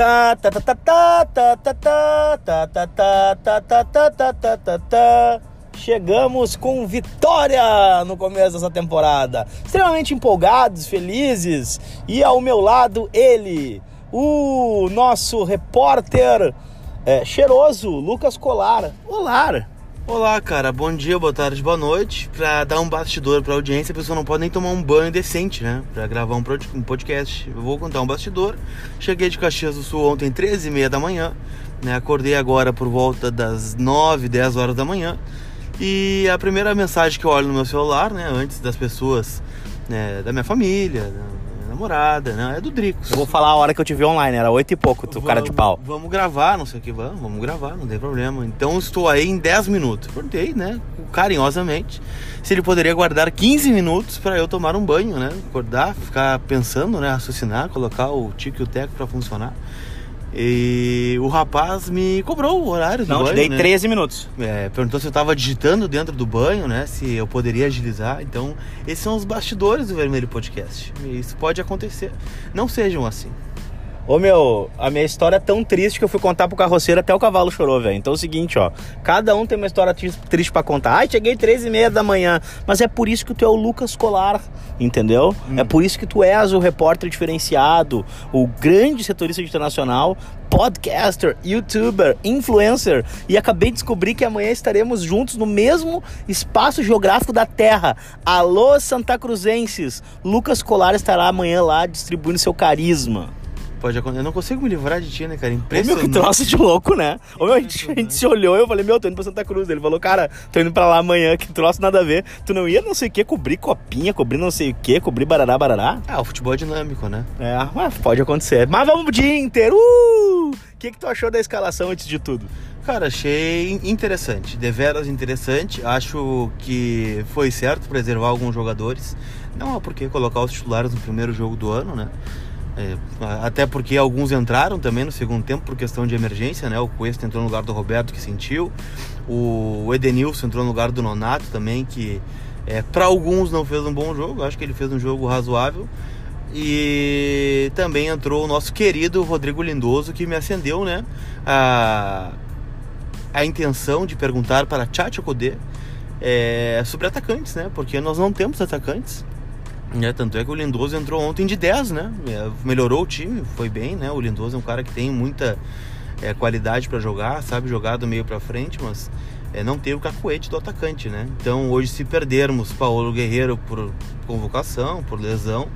Tá, tá, tá, tá, tá, tá, tá, tá, tá, tá, tá, tá, tá, tá, tá, tá, tá, tá. Chegamos com vitória no começo dessa temporada. Extremamente empolgados, felizes. E ao meu lado, ele, o nosso repórter é, cheiroso, Lucas Colar. Olá! Olá, cara. Bom dia, boa tarde, boa noite. Pra dar um bastidor pra audiência, a pessoa não pode nem tomar um banho decente, né? Pra gravar um podcast. Eu vou contar um bastidor. Cheguei de Caxias do Sul ontem, 13h30 da manhã. Né? Acordei agora por volta das 9, 10 horas da manhã. E a primeira mensagem que eu olho no meu celular, né? Antes das pessoas, né? da minha família, namorada, né? É do Dricos. Eu vou falar a hora que eu te vi online, era oito e pouco, tu cara de pau. Vamos gravar, não sei o que, vamos, vamos gravar, não tem problema. Então estou aí em 10 minutos. Perguntei, né, carinhosamente, se ele poderia guardar 15 minutos para eu tomar um banho, né? Acordar, ficar pensando, né, raciocinar, colocar o tico e o teco para funcionar. E o rapaz me cobrou o horário do Não, banho, te dei né? 13 minutos. É, perguntou se eu tava digitando dentro do banho, né? Se eu poderia agilizar. Então, esses são os bastidores do Vermelho Podcast. E Isso pode acontecer. Não sejam assim. Ô meu, a minha história é tão triste que eu fui contar pro carroceiro até o cavalo chorou, velho. Então é o seguinte, ó. Cada um tem uma história tri- triste pra contar. Ai, cheguei três e meia da manhã. Mas é por isso que tu é o Lucas Colar, entendeu? É por isso que tu és o repórter diferenciado, o grande setorista internacional, podcaster, youtuber, influencer. E acabei de descobrir que amanhã estaremos juntos no mesmo espaço geográfico da Terra. Alô, Santa Cruzenses! Lucas Colar estará amanhã lá distribuindo seu carisma. Pode acontecer. Eu não consigo me livrar de ti, né, cara? Ô, meu, Impressionante. que troço de louco, né? Ô, meu, a, gente, a gente se olhou e eu falei, meu, tô indo pra Santa Cruz. Ele falou, cara, tô indo pra lá amanhã, que troço nada a ver. Tu não ia não sei o que, cobrir copinha, cobrir não sei o que, cobrir barará, barará? Ah, o futebol é dinâmico, né? É, mas pode acontecer. Mas vamos pro dia inteiro. Uh! O que, que tu achou da escalação antes de tudo? Cara, achei interessante, deveras interessante. Acho que foi certo preservar alguns jogadores. Não há por que colocar os titulares no primeiro jogo do ano, né? É, até porque alguns entraram também no segundo tempo por questão de emergência, né? O Cuesta entrou no lugar do Roberto, que sentiu. O Edenilson entrou no lugar do Nonato também, que é, para alguns não fez um bom jogo. Acho que ele fez um jogo razoável. E também entrou o nosso querido Rodrigo Lindoso, que me acendeu, né? A, a intenção de perguntar para Tchatcho Kodê é, sobre atacantes, né? Porque nós não temos atacantes. Né? Tanto é que o Lindoso entrou ontem de 10, né? É, Melhorou o time, foi bem, né? O Lindoso é um cara que tem muita é, qualidade para jogar, sabe jogar do meio para frente, mas é, não tem o cacuete do atacante, né? Então hoje se perdermos Paulo Guerreiro por convocação, por lesão,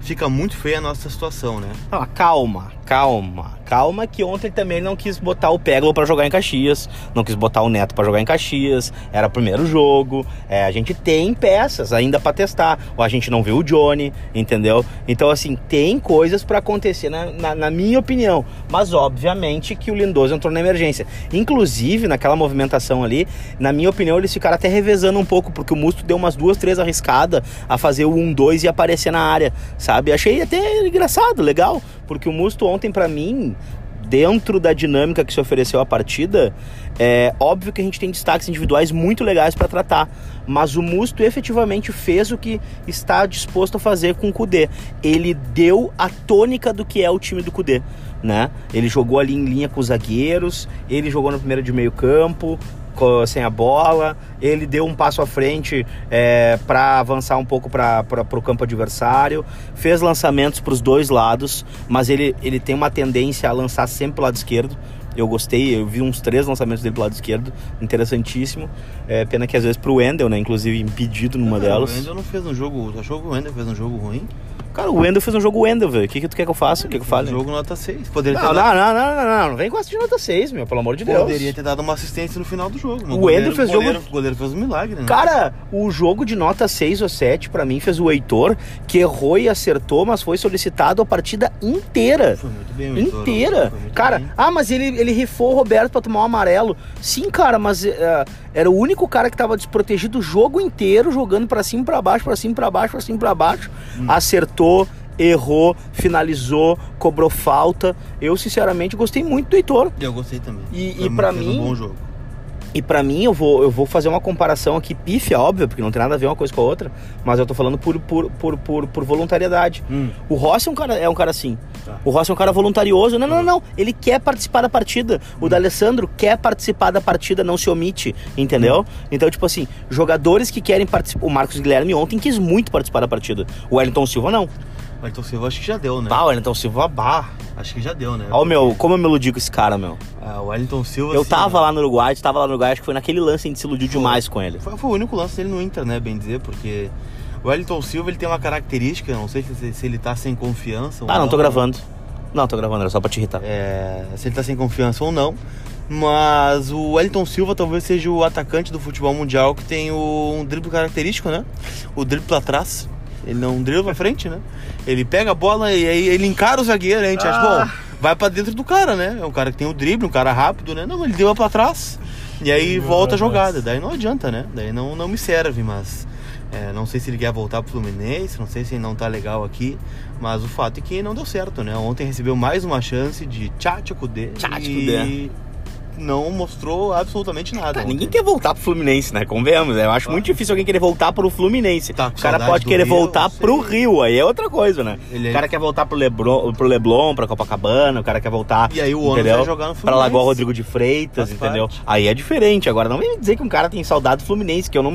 fica muito feia a nossa situação, né? Ah, calma, calma. Calma que ontem também não quis botar o Peglo pra jogar em Caxias, não quis botar o Neto pra jogar em Caxias, era o primeiro jogo, é, a gente tem peças ainda pra testar, ou a gente não viu o Johnny, entendeu? Então, assim, tem coisas pra acontecer na, na, na minha opinião, mas obviamente que o Lindoso entrou na emergência. Inclusive, naquela movimentação ali, na minha opinião, eles ficaram até revezando um pouco, porque o Musto deu umas duas, três arriscadas a fazer o 1-2 e aparecer na área, sabe? Achei até engraçado, legal, porque o Musto ontem, pra mim, dentro da dinâmica que se ofereceu à partida, é óbvio que a gente tem destaques individuais muito legais para tratar, mas o Musto efetivamente fez o que está disposto a fazer com o Kudê. Ele deu a tônica do que é o time do Kudê, né? Ele jogou ali em linha com os zagueiros, ele jogou no primeiro de meio campo, sem a bola, ele deu um passo à frente é, para avançar um pouco para o campo adversário, fez lançamentos para os dois lados, mas ele, ele tem uma tendência a lançar sempre pro lado esquerdo. Eu gostei, eu vi uns três lançamentos dele pro lado esquerdo, interessantíssimo. É, pena que às vezes pro Wendel, né? Inclusive impedido numa Ah, delas. O Wendel não fez um jogo. Tu achou que o Wendel fez um jogo ruim? Cara, o Wendel fez um jogo Wendel, velho. O que, que tu quer que eu faça? O que, que eu fale? Um jogo nota 6. Poderia Não, ter, não, dado, não, não, não, não, não. Vem com essa de nota 6, meu, pelo amor de Deus. poderia ter dado uma assistência no final do jogo. O Wendel fez goleiro, jogo- O goleiro fez um milagre, né? Cara, o jogo de nota 6 ou 7 pra mim fez o Heitor, que errou e acertou, mas foi solicitado a partida inteira. Foi muito bem o Heitor, Inteira. muito Cara, bem. ah, mas ele, ele rifou o Roberto pra tomar um amarelo. Sim, cara, mas é, era o único cara que tava desprotegido o jogo inteiro, jogando pra cima pra baixo, pra cima pra baixo, pra cima pra baixo. Hum. Acertou, errou, finalizou, cobrou falta. Eu, sinceramente, gostei muito do Heitor. Eu gostei também. E- Foi e fez mim- um bom jogo. E pra mim, eu vou, eu vou fazer uma comparação aqui pífia, óbvio, porque não tem nada a ver uma coisa com a outra, mas eu tô falando por, por, por, por, por voluntariedade. Hum. O Rossi é um cara, é um cara assim. Tá. O Rossi é um cara voluntarioso. Não, não, não, não. Ele quer participar da partida. O D'Alessandro quer participar da partida, não se omite, entendeu? Então, tipo assim, jogadores que querem participar. O Marcos Guilherme ontem quis muito participar da partida. O Wellington Silva não. O Ayrton Silva acho que já deu, né? Bah, o Wellington Silva, bah. Acho que já deu, né? Ó, meu, como eu me iludi com esse cara, meu. Ah, o Wellington Silva. Eu assim, tava lá no Uruguai, tava lá no Uruguai, acho que foi naquele lance que se iludiu demais com ele. Foi, foi o único lance dele no Inter, né? Bem dizer, porque o Wellington Silva ele tem uma característica, não sei se, se ele tá sem confiança ou Ah, não, tô gravando. Não, tô gravando, era só pra te irritar. É, se ele tá sem confiança ou não. Mas o Wellington Silva talvez seja o atacante do futebol mundial que tem o, um drible característico, né? O drible pra trás. Ele não dribla pra frente, né? Ele pega a bola e aí ele encara o zagueiro, a gente acha, Ah. bom, vai pra dentro do cara, né? É um cara que tem o drible, um cara rápido, né? Não, ele deu pra trás. E aí volta a jogada. Daí não adianta, né? Daí não, não me serve, mas. é, não sei se ele quer voltar pro Fluminense, não sei se ele não tá legal aqui, mas o fato é que não deu certo, né? Ontem recebeu mais uma chance de Tchatcho Kudê Tchatcho e não mostrou absolutamente nada. Ah, ontem. ninguém quer voltar pro Fluminense, né? Convenhamos. Eu acho muito difícil alguém querer voltar pro Fluminense. Tá o cara pode querer Rio, voltar pro Rio, aí é outra coisa, né? Ele- O cara quer voltar pro Leblon, pro Leblon, pra Copacabana, o cara quer voltar. E aí o ônibus vai jogar no Pra Fluminense. Lagoa Rodrigo de Freitas, Faz entendeu? parte. Aí é diferente. Agora não vem me dizer que um cara tem saudade do Fluminense, que eu não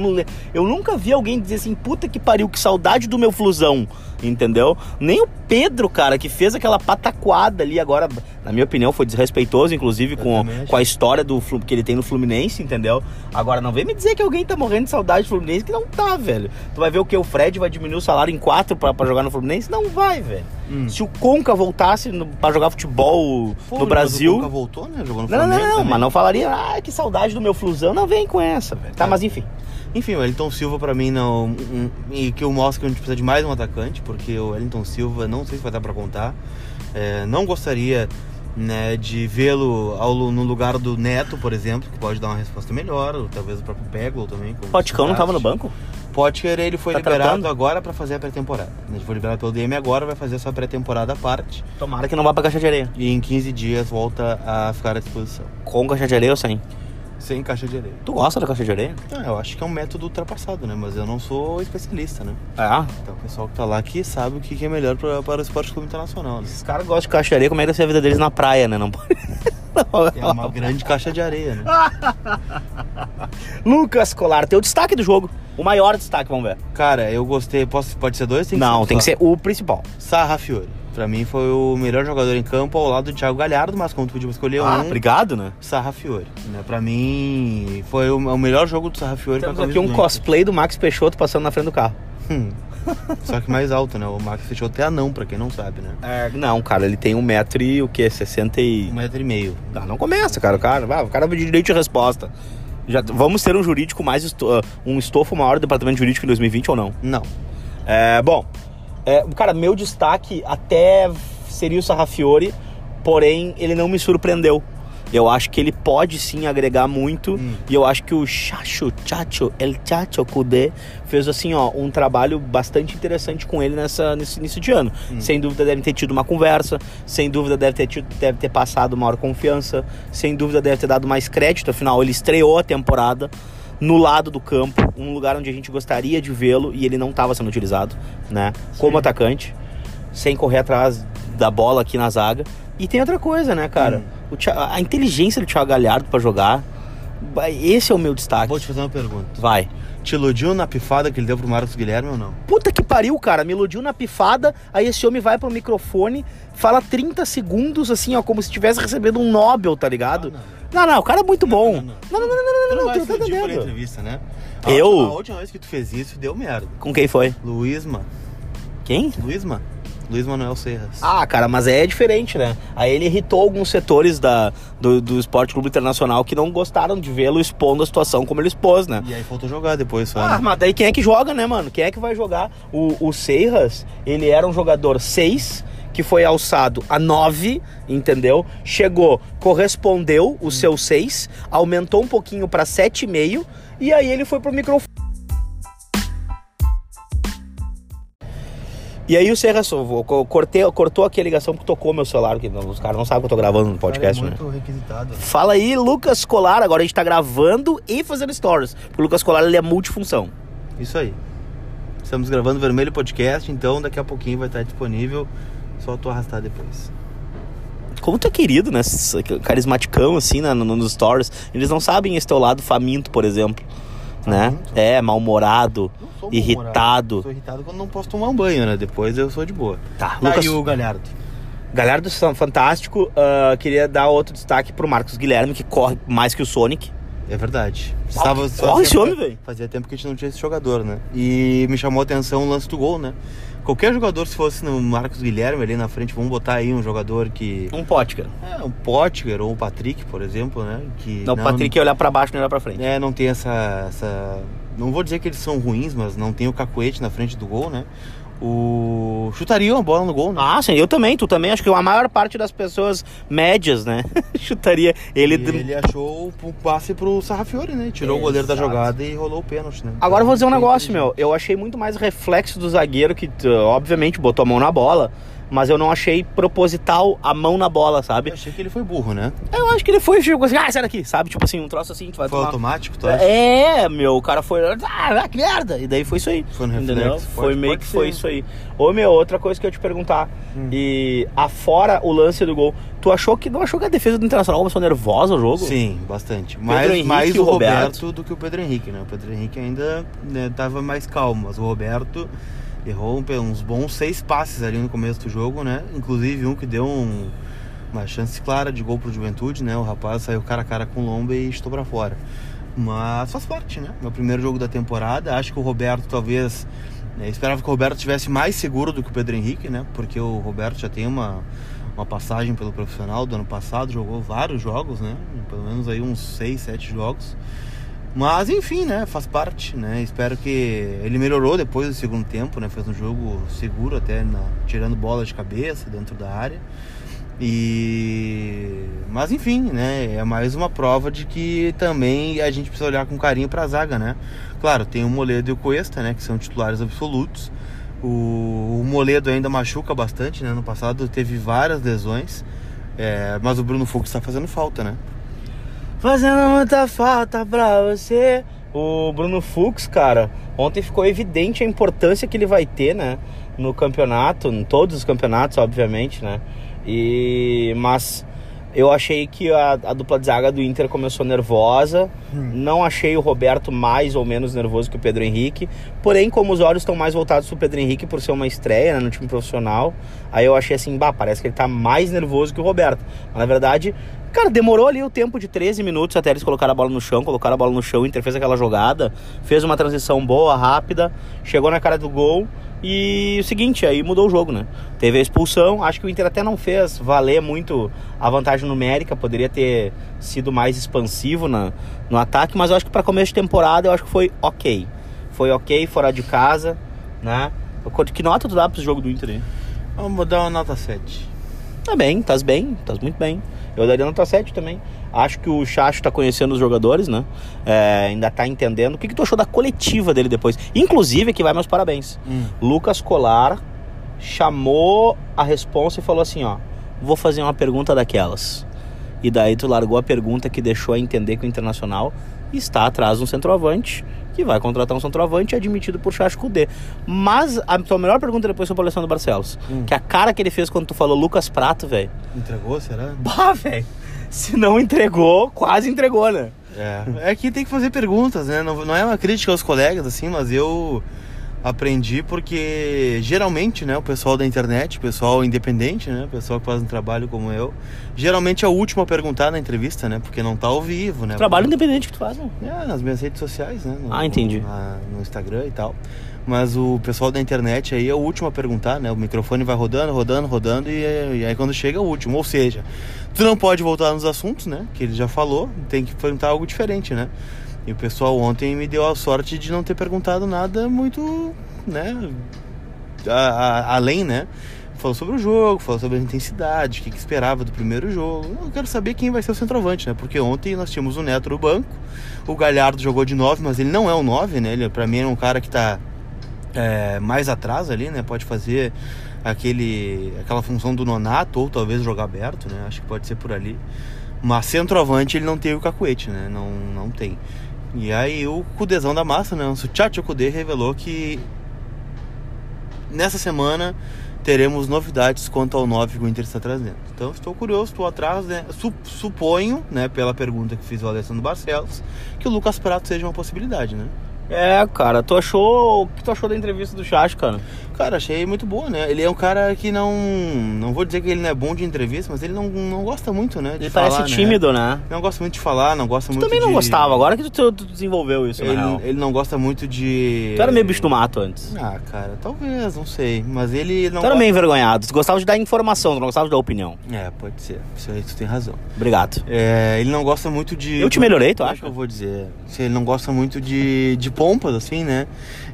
eu nunca vi alguém dizer assim, puta que pariu, que saudade do meu Flusão, entendeu? Nem o Pedro, cara, que fez aquela pataquada ali agora, na minha opinião, foi desrespeitoso, inclusive, Eu com, com a história do que ele tem no Fluminense, entendeu? Agora não vem me dizer que alguém tá morrendo de saudade do Fluminense, que não tá, velho. Tu vai ver o que? O Fred vai diminuir o salário em quatro pra, pra jogar no Fluminense? Não vai, velho. Hum. Se o Conca voltasse no, pra jogar futebol Pô, no Brasil. O Conca voltou, né? Jogou no Não, não, não, não, também. mas não falaria, ah, que saudade do meu Flusão. Não vem com essa, velho. Tá, É. mas enfim. Enfim, o Wellington Silva pra mim não. um- e que eu mostro que a gente precisa de mais um atacante, porque o Wellington Silva não sei se vai dar pra contar. É, não gostaria né, de vê-lo no lugar do Neto, por exemplo, que pode dar uma resposta melhor, ou talvez o próprio Peglo também. Poticão não tava no banco? Potker ele foi Tá liberado tratando? agora pra fazer a pré-temporada. Ele foi liberado pelo DM agora, vai fazer a sua pré-temporada à parte. Tomara que não vá pra caixa de areia. E em 15 dias volta a ficar à disposição. Com caixa de areia ou sem? Sem caixa de areia. Tu gosta da caixa de areia? Ah, eu acho que é um método ultrapassado, né? Mas eu não sou especialista, né? Ah. Então o pessoal que tá lá aqui sabe o que que é melhor pra, para o esporte clube internacional, né? Esses caras gostam de caixa de areia, como é que deve ser a vida deles na praia, né? Não pode. É uma grande caixa de areia, né? Lucas Colar, teu destaque do jogo. O maior destaque, vamos ver. Cara, eu gostei. Posso, pode ser dois? Tem que não, ser tem que só. ser o principal. Sarra Fiore. Pra mim foi o melhor jogador em campo ao lado do Thiago Galhardo, mas como tu podia escolher Ah, um, obrigado, né? Sarra Fiore. Né? Pra mim foi o, o melhor jogo do Sarra Fiore Temos aqui um do cosplay do Max Peixoto passando na frente do carro. Hum. Só que mais alto, né? O Max fechou até anão, pra quem não sabe, né? É, não, cara, ele tem um metro e o quê? 60 e... Um metro e meio. Ah, não começa, cara. O cara, o cara vai de direito de resposta. Já, vamos ter um jurídico mais... esto- ah, um estofo maior do departamento jurídico em 2020 ou não? Não. É, bom, é, cara, meu destaque até seria o Sarrafiore, porém ele não me surpreendeu. Eu acho que ele pode sim agregar muito Hum. e eu acho que o Chacho, Chacho, El Chacho Kudê fez assim, ó, um trabalho bastante interessante com ele nessa, nesse início de ano. Hum. Sem dúvida deve ter tido uma conversa, sem dúvida deve ter, tido, deve ter passado maior confiança, sem dúvida deve ter dado mais crédito, afinal ele estreou a temporada no lado do campo, um lugar onde a gente gostaria de vê-lo e ele não estava sendo utilizado, né? Como atacante, sem correr atrás da bola aqui na zaga. E tem outra coisa, né, cara? Hum. O Thi- a inteligência do Thiago Galhardo pra jogar, esse é o meu destaque. Vou te fazer uma pergunta. Vai. Te iludiu na pifada que ele deu pro Marcos Guilherme ou não? Puta que pariu, cara. Me iludiu na pifada. Aí esse homem vai pro microfone, fala 30 segundos, assim, ó, como se tivesse recebendo um Nobel, tá ligado? Não, não, o cara é muito bom. Não, não, não, não, não, não, não vai tu se tá entendendo. entrevista, né? A Eu? última- A última vez que tu fez isso, deu merda. Com quem foi? Luísma. Quem? Luísma? Luiz Manuel Serras. Ah, cara, mas é diferente, né? Aí ele irritou alguns setores da, do, do Esporte Clube Internacional que não gostaram de vê-lo expondo a situação como ele expôs, né? E aí faltou jogar depois só. Ah, né? mas daí quem é que joga, né, mano? Quem é que vai jogar? O, o Seiras, ele era um jogador 6, que foi alçado a 9, entendeu? Chegou, correspondeu o seu 6, aumentou um pouquinho pra 7,5, e aí ele foi pro microfone. E aí o Serra cortei, cortou aqui a ligação porque tocou meu celular, porque os caras não sabem que eu tô gravando no podcast, Cara, né? é muito requisitado. Fala aí, Lucas Colar. Agora a gente tá gravando e fazendo stories. Porque o Lucas Colar ele é multifunção. Isso aí. Estamos gravando Vermelho Podcast, então daqui a pouquinho vai estar disponível. Só tu arrastar depois. Como tu é querido, né? Carismaticão, assim, no- nos stories. Eles não sabem esse teu lado faminto, por exemplo. Né? Faminto? É, mal-humorado, sou irritado. Sou irritado quando não posso tomar um banho, né? Depois eu sou de boa. Tá, Tá, Lucas. e o Galhardo? Galhardo São Fantástico. ah, queria dar outro destaque pro Marcos Guilherme, que corre mais que o Sonic. É verdade. Corre esse homem, velho. Fazia tempo que a gente não tinha esse jogador, né? E me chamou a atenção o lance do gol, né? Qualquer jogador, se fosse no Marcos Guilherme ali na frente, vamos botar aí um jogador que. Um pote, cara. É, um Potker ou o Patrick, por exemplo, né? Que Não, o Patrick ia olhar pra baixo, não olhar pra frente. É, não tem essa, essa. Não vou dizer que eles são ruins, mas não tem o cacuete na frente do gol, né? O. Chutaria uma bola no gol, né? Ah, sim, eu também, tu também. Acho que a maior parte das pessoas médias, né? Chutaria. Ele. Ele achou o passe pro Sarrafiore, né? Tirou o goleiro da Exato. jogada e rolou o pênalti, né? Agora eu vou dizer um negócio, meu. Eu achei muito mais reflexo do zagueiro que, obviamente, botou a mão na bola. Mas eu não achei proposital a mão na bola, Eu sabe? achei que ele foi burro, né? Eu acho que ele foi, tipo assim, ah, sai daqui, sabe? Tipo assim, um troço assim, tu vai Foi tomar... automático, tu acha? É, meu, o cara foi, ah, que merda! E daí foi isso aí. Foi no Entendeu? reflexo. Foi Pode- meio pode que foi ser. isso aí. Ô, meu, outra coisa que eu ia te perguntar. Hum. E afora o lance do gol, tu achou que não achou que a defesa do Internacional começou nervosa o jogo? Sim, bastante. Mais, Henrique mais o o Roberto. Roberto do que o Pedro Henrique, né? O Pedro Henrique ainda né, tava mais calmo, mas o Roberto errou uns bons seis passes ali no começo do jogo, né? Inclusive um que deu um- uma chance clara de gol pro Juventude, né? O rapaz saiu cara a cara com o Lomba e estou pra fora. Mas faz parte, né? Meu primeiro jogo da temporada. Acho que o Roberto talvez. né, esperava que o Roberto tivesse mais seguro do que o Pedro Henrique, né? Porque o Roberto já tem uma, uma passagem pelo profissional do ano passado, jogou vários jogos, né? Pelo menos aí uns 6, 7 jogos. Mas enfim, né? Faz parte, né? Espero que ele melhorou depois do segundo tempo, né? Fez um jogo seguro até na- tirando bola de cabeça dentro da área. E mas enfim, né? É mais uma prova de que também a gente precisa olhar com carinho para a zaga, né? Claro, tem o Moledo e o Cuesta, né? Que são titulares absolutos. O, o Moledo ainda machuca bastante, né? No passado teve várias lesões. É, mas o Bruno Fux está fazendo falta, né? Fazendo muita falta pra você. O Bruno Fux, cara, ontem ficou evidente a importância que ele vai ter, né? No campeonato, em todos os campeonatos, obviamente, né? E. Mas eu achei que a, a dupla de zaga do Inter começou nervosa. Não achei o Roberto mais ou menos nervoso que o Pedro Henrique. Porém, como os olhos estão mais voltados pro Pedro Henrique por ser uma estreia né, no time profissional, aí eu achei assim, bah, parece que ele tá mais nervoso que o Roberto. Mas, na verdade, cara, demorou ali o tempo de 13 minutos até eles colocaram a bola no chão, colocaram a bola no chão, o Inter fez aquela jogada, fez uma transição boa, rápida, chegou na cara do gol. E o seguinte, aí mudou o jogo, né? Teve a expulsão, acho que o Inter até não fez valer muito a vantagem numérica, poderia ter sido mais expansivo na, no ataque, mas eu acho que para começo de temporada eu acho que foi ok. Foi ok, fora de casa, né? Que nota tu dá pro jogo do Inter aí? Vamos dar uma nota 7. Tá bem, tá bem, tá muito bem. Eu daria nota 7 também. Acho que o Chacho tá conhecendo os jogadores, né? É, ainda tá entendendo. O que, que tu achou da coletiva dele depois? Inclusive, que vai meus parabéns. Lucas Colar chamou a responsa e falou assim, ó, vou fazer uma pergunta daquelas. E daí tu largou a pergunta que deixou a entender que o Internacional está atrás de um centroavante, que vai contratar um centroavante admitido por Chacho Kudê. Mas a tua melhor pergunta depois sobre o Alessandro Barcelos, Hum. que a cara que ele fez quando tu falou Lucas Prato, velho. Entregou, será? Bah, velho. Se não entregou, quase entregou, né? É. É que tem que fazer perguntas, né? Não, não é uma crítica aos colegas, assim, mas eu aprendi porque geralmente, né, o pessoal da internet, o pessoal independente, né, o pessoal que faz um trabalho como eu, geralmente é o último a perguntar na entrevista, né? Porque não tá ao vivo, né? Trabalho independente que tu faz, né? É, nas minhas redes sociais, né? no- Ah, entendi. na- no Instagram e tal. Mas o pessoal da internet aí é o último a perguntar, né? O microfone vai rodando, rodando, rodando e, e aí quando chega é o último. Ou seja, tu não pode voltar nos assuntos, né? Que ele já falou, tem que perguntar algo diferente, né? E o pessoal ontem me deu a sorte de não ter perguntado nada muito, né? a- a- além, né? Falou sobre o jogo, falou sobre a intensidade, o que, que esperava do primeiro jogo. Eu quero saber quem vai ser o centroavante, né? Porque ontem nós tínhamos o Neto no banco, o Galhardo jogou de 9, mas ele não é um 9, né? Ele, pra mim, é um cara que tá é, mais atrás ali, né? Pode fazer aquele, aquela função do nonato ou talvez jogar aberto, né? Acho que pode ser por ali. Mas centroavante ele não tem o cacuete, né? Não, não tem. E aí o Cudezão da massa, né? O Suchacho Kudê revelou que nessa semana teremos novidades quanto ao 9 que o Inter está trazendo. Então estou curioso, estou atrás, né? Suponho, né, pela pergunta que fiz ao Alessandro Barcelos, que o Lucas Prato seja uma possibilidade, né? É, cara, tu achou. O que tu achou da entrevista do Chacho, cara? Cara, achei muito boa, né? Ele é um cara que não. Não vou dizer que ele não é bom de entrevista, mas ele não, não gosta muito, né? Ele falar, parece tímido, né? né? Não gosta muito de falar, não gosta tu muito também não de... gostava, agora que tu, tu desenvolveu isso, ele, né? Ele não gosta muito de. Tu era meio bicho do mato antes. Ah, cara, talvez, não sei. Mas ele não. Tu era gosta... meio envergonhado. Tu gostava de dar informação, tu não gostava de dar opinião. É, pode ser. Isso aí tu tem razão. Obrigado. É, ele não gosta muito de. Eu te melhorei, tu é acha? eu vou dizer? Ele não gosta muito de, de pompas, assim, né?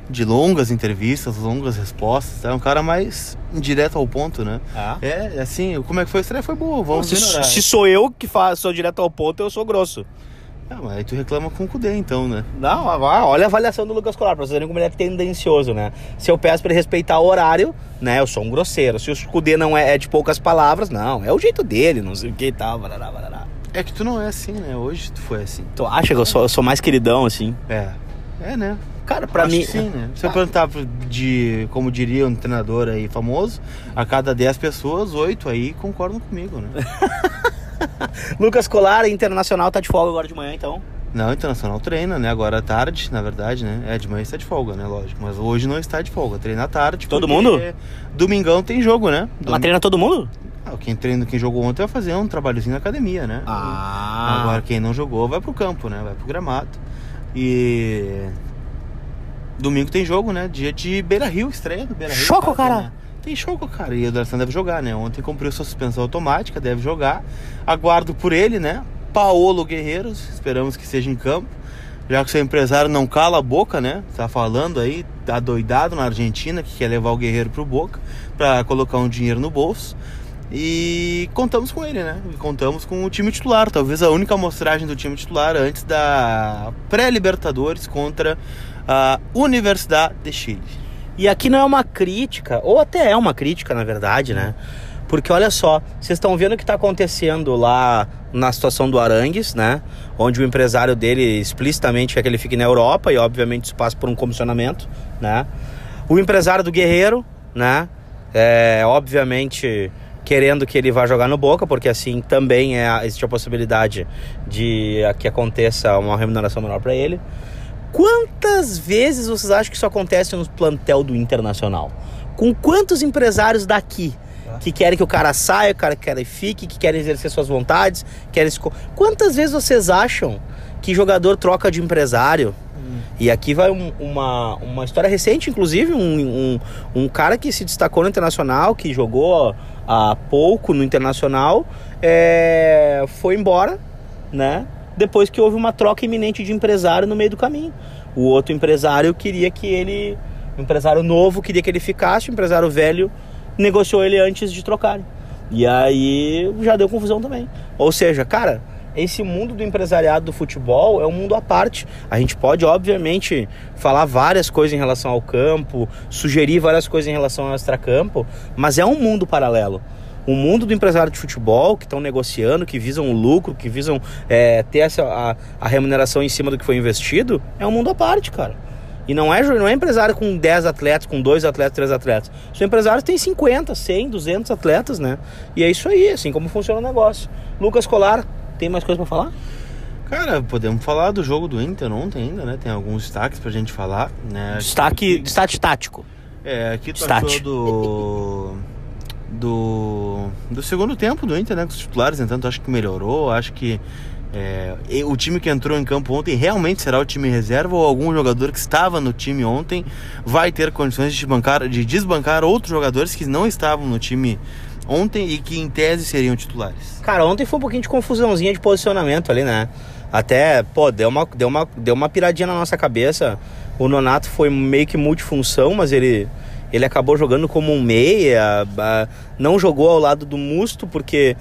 De longas entrevistas, longas respostas. É um cara mais direto ao ponto, né? Ah. É, assim, como é que foi a estreia? Foi boa, vamos se, melhorar. se sou eu que faço, sou direto ao ponto, eu sou grosso. Ah, mas aí tu reclama com o Cudê, então, né? Não, olha a avaliação do Lucas Colar, pra vocês verem como ele é tendencioso, né? Se eu peço pra ele respeitar o horário, né? Eu sou um grosseiro. Se o Cudê não é, é de poucas palavras, não. É o jeito dele, não sei o que e tal, barará, barará. É que tu não é assim, né? Hoje tu foi assim. Tu acha que eu sou, eu sou mais queridão, assim? É. É, né? Cara, pra Acho mim. sim, né? Se eu perguntar de, como diria um treinador aí famoso, a cada 10 pessoas, 8 aí concordam comigo, né? Lucas Colar, internacional, tá de folga agora de manhã, então. Não, Internacional treina, né? Agora à tarde, na verdade, né? É, de manhã está de folga, né? Lógico. Mas hoje não está de folga. Treina à tarde. Todo mundo? Domingão tem jogo, né? Mas treina todo mundo? Ah, quem treina, quem jogou ontem vai fazer um trabalhozinho na academia, né? Ah. Agora quem não jogou vai pro campo, né? Vai pro gramado. E. Domingo tem jogo, né? Dia de Beira Rio, estreia do Beira Rio. Choco, cara. Né? Tem choco, cara. E o Darcy deve jogar, né? Ontem cumpriu sua suspensão automática, deve jogar. Aguardo por ele, né? Paolo Guerreiros, esperamos que seja em campo. Já que seu empresário não cala a boca, né? Tá falando aí, tá doidado na Argentina, que quer levar o Guerreiro pro Boca para colocar um dinheiro no bolso. E contamos com ele, né? E contamos com o time titular, talvez a única amostragem do time titular antes da pré-Libertadores contra a Universidade de Chile. E aqui não é uma crítica, ou até é uma crítica, na verdade, né? Porque olha só, vocês estão vendo o que está acontecendo lá na situação do Arangues, né? Onde o empresário dele explicitamente quer que ele fique na Europa e obviamente isso passa por um comissionamento, né? O empresário do Guerreiro, né? É, obviamente querendo que ele vá jogar no Boca, porque assim também é, existe a possibilidade de que aconteça uma remuneração menor para ele. Quantas vezes vocês acham que isso acontece no plantel do Internacional? Com quantos empresários daqui que querem que o cara saia, o cara quer que fique, que querem exercer suas vontades, querem se... Quantas vezes vocês acham que jogador troca de empresário? E aqui vai um, uma, uma história recente, inclusive, um, um, um, cara que se destacou no Internacional, que jogou há pouco no Internacional, é, foi embora, né? Depois que houve uma troca iminente de empresário no meio do caminho. O outro empresário queria que ele. O empresário novo queria que ele ficasse, o empresário velho negociou ele antes de trocarem. E aí já deu confusão também. Ou seja, cara, esse mundo do empresariado do futebol é um mundo à parte. A gente pode, obviamente, falar várias coisas em relação ao campo, sugerir várias coisas em relação ao extracampo, mas é um mundo paralelo. O mundo do empresário de futebol, que estão negociando, que visam o lucro, que visam é, ter essa, a, a remuneração em cima do que foi investido, é um mundo à parte, cara. E não é, não é empresário com 10 atletas, com 2 atletas, 3 atletas. São empresários que têm 50, 100, 200 atletas, né? E é isso aí, assim como funciona o negócio. Lucas Colar, tem mais coisa para falar? Cara, podemos falar do jogo do Inter ontem ainda, né? Tem alguns destaques pra gente falar, né? Destaque, destaque tático. É, aqui tu Stat. achou do... do... do segundo tempo do Inter, né? Com os titulares, entanto, acho que melhorou, acho que é, o time que entrou em campo ontem realmente será o time reserva ou algum jogador que estava no time ontem vai ter condições de, bancar, de desbancar outros jogadores que não estavam no time ontem e que em tese seriam titulares? Cara, ontem foi um pouquinho de confusãozinha de posicionamento ali, né? Até, pô, deu uma, deu uma, deu uma piradinha na nossa cabeça. O Nonato foi meio que multifunção, mas ele, ele acabou jogando como um meia, não jogou ao lado do Musto porque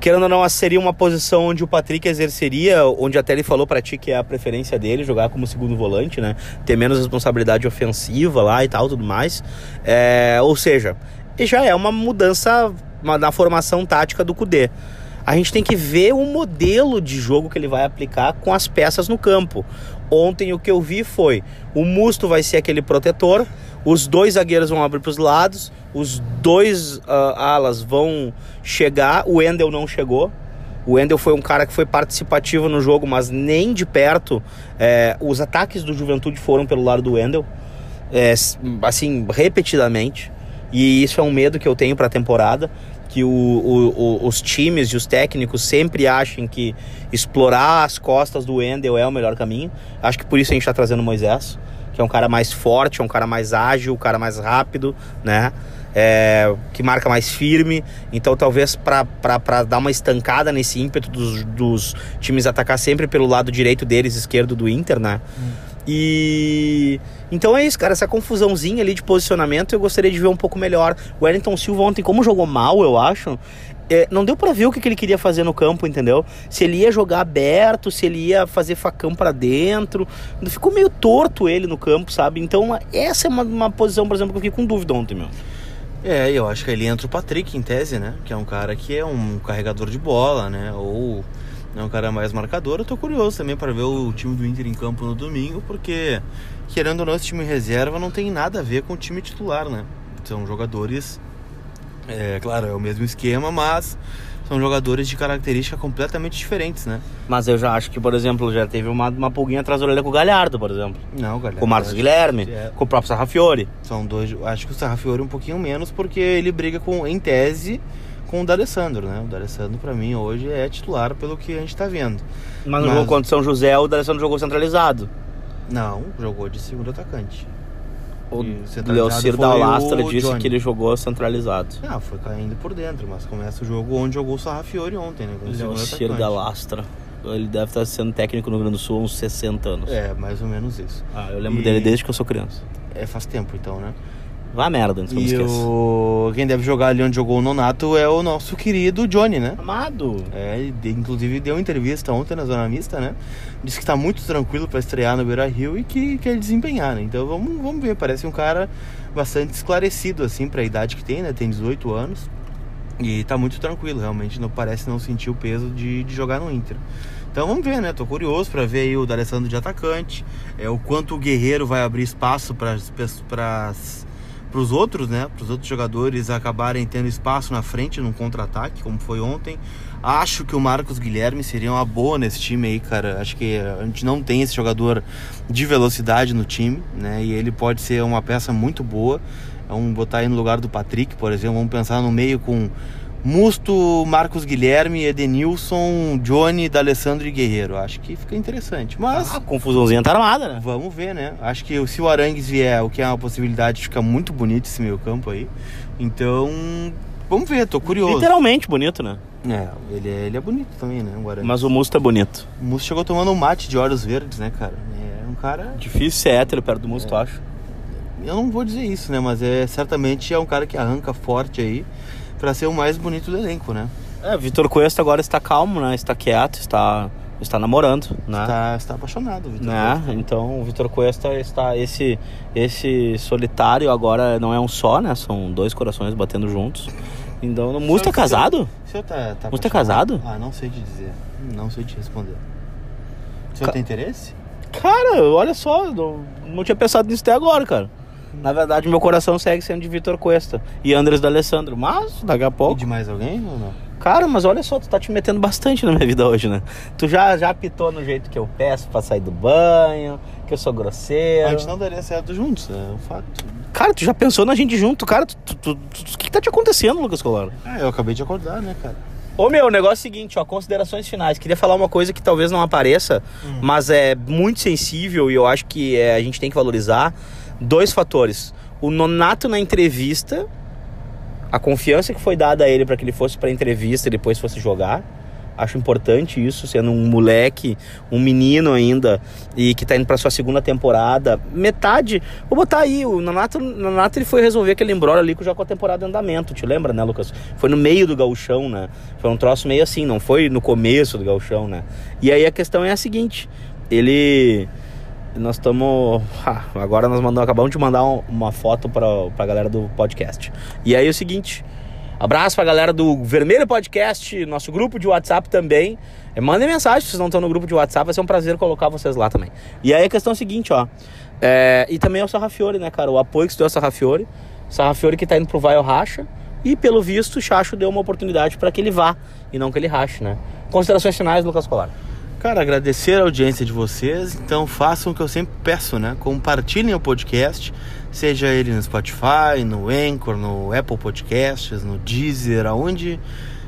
querendo ou não, seria uma posição onde o Patrick exerceria, onde até ele falou para ti que é a preferência dele, jogar como segundo volante, né? Ter menos responsabilidade ofensiva lá e tal, tudo mais. É, ou seja, já é uma mudança na formação tática do Cudê. A gente tem que ver o modelo de jogo que ele vai aplicar com as peças no campo. Ontem o que eu vi foi: o Musto vai ser aquele protetor, os dois zagueiros vão abrir para os lados, os dois uh, alas vão chegar. O Endel não chegou. O Endel foi um cara que foi participativo no jogo, mas nem de perto. É, os ataques do Juventude foram pelo lado do Endel, é, assim, repetidamente. E isso é um medo que eu tenho para a temporada que o, o, os times e os técnicos sempre achem que explorar as costas do Wendel é o melhor caminho. Acho que por isso a gente está trazendo o Moisés, que é um cara mais forte, é um cara mais ágil, um cara mais rápido, né? É, que marca mais firme. Então, talvez para dar uma estancada nesse ímpeto dos, dos, times atacar sempre pelo lado direito deles, esquerdo do Inter, né? Hum. E então é isso, cara, essa confusãozinha ali de posicionamento eu gostaria de ver um pouco melhor. O Wellington Silva ontem, como jogou mal, eu acho, é, não deu para ver o que, que, ele queria fazer no campo, entendeu? Se ele ia jogar aberto, se ele ia fazer facão para dentro. Ficou meio torto ele no campo, sabe? Então, essa é uma, uma, posição, por exemplo, que eu fiquei com dúvida ontem, meu. É, eu acho que ali entra o Patrick em tese, né? Que é um cara que é um carregador de bola, né? Ou é um cara mais marcador. Eu tô curioso também para ver o time do Inter em campo no domingo, porque, querendo ou não, esse time reserva não tem nada a ver com o time titular, né? São jogadores, é claro, é o mesmo esquema, mas são jogadores de características completamente diferentes, né? Mas eu já acho que, por exemplo, já teve uma, uma pulguinha atrás da orelha com o Galhardo, por exemplo. Não, o Galhardo. Com o Marcos Guilherme, é. com o próprio Sarrafiore. São dois. Acho que o Sarrafiore um pouquinho menos, porque ele briga com, em tese, com o D'Alessandro, né? O D'Alessandro, para mim, hoje é titular pelo que a gente tá vendo. Mas no Mas... jogo contra São José, o D'Alessandro jogou centralizado. Não, jogou de segundo atacante. O Leocir da Lastra disse Johnny. que ele jogou centralizado. Ah, foi caindo por dentro, mas começa o jogo onde jogou o Sarrafiori ontem, né? Leocir da Lastra. Ele deve estar sendo técnico no Rio Grande do Sul há uns 60 anos. É, mais ou menos isso. Ah, eu lembro e... dele desde que eu sou criança. É, faz tempo então, né? Vá merda, antes que eu me o... Quem deve jogar ali onde jogou o Nonato é o nosso querido Johnny, né? Amado. É, inclusive deu entrevista ontem na Zona Mista, né? Disse que tá muito tranquilo para estrear no Beira Rio e que quer desempenhar, né? Então vamos, vamos ver, parece um cara bastante esclarecido, assim, pra idade que tem, né? Tem 18 anos. E tá muito tranquilo, realmente não parece não sentir o peso de, de jogar no Inter. Então vamos ver, né? Tô curioso para ver aí o D'Alessandro de atacante, é o quanto o Guerreiro vai abrir espaço para as para os outros, né, para os outros jogadores acabarem tendo espaço na frente num contra-ataque, como foi ontem. Acho que o Marcos Guilherme seria uma boa nesse time aí, cara. Acho que a gente não tem esse jogador de velocidade no time, né? E ele pode ser uma peça muito boa. Vamos botar aí no lugar do Patrick, por exemplo. Vamos pensar no meio com Musto, Marcos Guilherme, Edenilson, Johnny, D'Alessandro e Guerreiro. Acho que fica interessante. Mas. Ah, confusãozinha tá armada, né? Vamos ver, né? Acho que se o Arangues vier, o que é uma possibilidade, fica muito bonito esse meio campo aí. Então. Vamos ver, tô curioso. Literalmente bonito, né? É, ele é, ele é bonito também, né? O Arangues. Mas o Musto é bonito. O Musto chegou tomando um mate de olhos verdes, né, cara? É um cara. Difícil ser hétero perto do Musto, é. acho. Eu não vou dizer isso, né? Mas é certamente é um cara que arranca forte aí para ser o mais bonito do elenco, né? É, Vitor Cuesta agora está calmo, né? Está quieto, está está namorando, né? Está, está apaixonado, Vitor né? Cuesta. Então, o Vitor Cuesta está esse esse solitário agora não é um só, né? São dois corações batendo juntos. Então, o Musto é casado? O senhor tá, tá Musto é casado? Ah, não sei te dizer. Não sei te responder. O senhor Ca... tem interesse? Cara, olha só, não, não tinha pensado nisso até agora, cara. Na verdade, meu coração segue sendo de Vitor Cuesta e Andres D'Alessandro. Mas, daqui a pouco. E de mais alguém ou não? Cara, mas olha só, tu tá te metendo bastante na minha vida hoje, né? Tu já, já apitou no jeito que eu peço pra sair do banho, que eu sou grosseiro. A gente não daria certo juntos, é um fato. Cara, tu já pensou na gente junto, cara? O que, que tá te acontecendo, Lucas Colar? É, eu acabei de acordar, né, cara? Ô meu, o negócio é o seguinte, ó, considerações finais. Queria falar uma coisa que talvez não apareça, hum. mas é muito sensível e eu acho que é, a gente tem que valorizar. Dois fatores o Nonato na entrevista, a confiança que foi dada a ele para que ele fosse para entrevista e depois fosse jogar, Acho importante isso, sendo um moleque, um menino ainda, e que tá indo pra sua segunda temporada. Metade. Vou botar aí, o Nanato, Nanato ele foi resolver aquele embrólio ali já com a temporada em andamento, te lembra, né, Lucas? Foi no meio do gauchão, né? Foi um troço meio assim, não foi no começo do gauchão, né? E aí a questão é a seguinte, ele nós estamos. Ah, agora nós mandamos, acabamos de mandar uma foto para a galera do podcast. E aí é o seguinte: abraço para a galera do Vermelho Podcast, nosso grupo de WhatsApp também. É, mandem mensagem se vocês não estão no grupo de WhatsApp, vai ser um prazer colocar vocês lá também. E aí a questão é a seguinte: ó. É, e também é o Sarrafiore, né, cara? O apoio que você deu ao Sarrafiore. Sarrafiore que está indo pro Vai Racha. E pelo visto, o Chacho deu uma oportunidade para que ele vá e não que ele rache, né? Considerações finais, Lucas Colar. Cara, agradecer a audiência de vocês. Então façam o que eu sempre peço, né? Compartilhem o podcast, seja ele no Spotify, no Anchor, no Apple Podcasts, no Deezer, aonde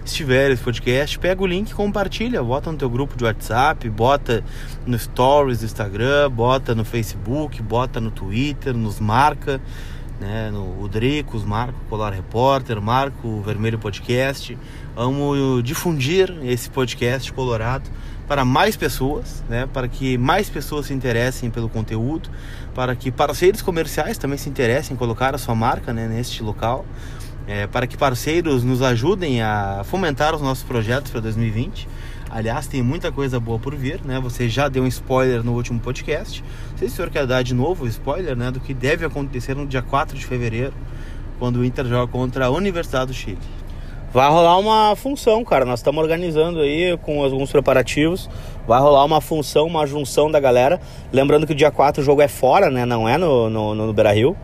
estiver esse podcast, pega o link, compartilha, bota no teu grupo de WhatsApp, bota no Stories do Instagram, bota no Facebook, bota no Twitter, nos marca, né? No o Marco Polar Repórter, Marco Vermelho Podcast. Vamos difundir esse podcast colorado para mais pessoas, né, para que mais pessoas se interessem pelo conteúdo, para que parceiros comerciais também se interessem em colocar a sua marca né, neste local, é, para que parceiros nos ajudem a fomentar os nossos projetos para 2020. Aliás, tem muita coisa boa por vir, né? Você já deu um spoiler no último podcast. Não sei se o senhor quer dar de novo spoiler, né? Do que deve acontecer no dia 4 de fevereiro, quando o Inter joga contra a Universidade do Chile. Vai rolar uma função, cara. Nós estamos organizando aí com alguns preparativos. Vai rolar uma função, uma junção da galera. Lembrando que o dia 4 o jogo é fora, né? Não é no, no, no Beira Rio.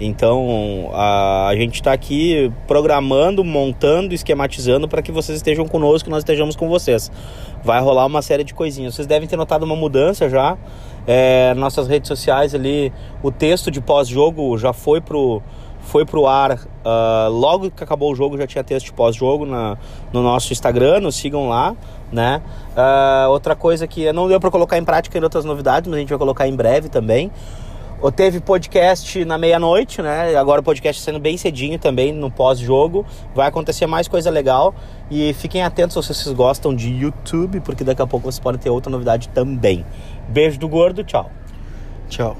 Então a, a gente está aqui programando, montando, esquematizando para que vocês estejam conosco e nós estejamos com vocês. Vai rolar uma série de coisinhas. Vocês devem ter notado uma mudança já. É, nossas redes sociais ali, o texto de pós-jogo já foi pro foi pro ar uh, logo que acabou o jogo, já tinha texto pós-jogo no nosso Instagram, nos sigam lá, né? Uh, outra coisa que não deu para colocar em prática em outras novidades, mas a gente vai colocar em breve também. Ou teve podcast na meia-noite, né? Agora o podcast sendo bem cedinho também no pós-jogo. Vai acontecer mais coisa legal. E fiquem atentos se vocês gostam de YouTube, porque daqui a pouco vocês podem ter outra novidade também. Beijo do gordo, tchau. Tchau.